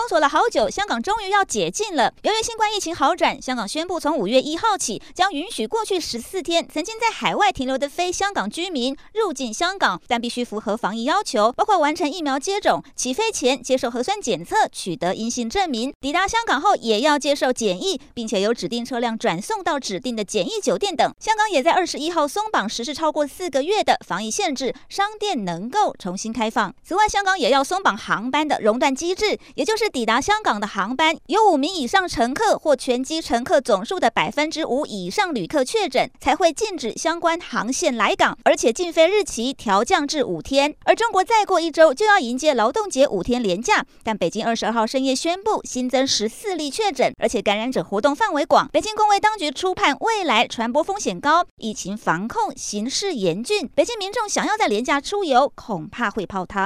封锁了好久，香港终于要解禁了。由于新冠疫情好转，香港宣布从五月一号起，将允许过去十四天曾经在海外停留的非香港居民入境香港，但必须符合防疫要求，包括完成疫苗接种、起飞前接受核酸检测、取得阴性证明，抵达香港后也要接受检疫，并且由指定车辆转送到指定的检疫酒店等。香港也在二十一号松绑实施超过四个月的防疫限制，商店能够重新开放。此外，香港也要松绑航班的熔断机制，也就是。抵达香港的航班有五名以上乘客或全机乘客总数的百分之五以上旅客确诊，才会禁止相关航线来港，而且禁飞日期调降至五天。而中国再过一周就要迎接劳动节五天连假，但北京二十二号深夜宣布新增十四例确诊，而且感染者活动范围广。北京公卫当局初判未来传播风险高，疫情防控形势严峻，北京民众想要在连假出游，恐怕会泡汤。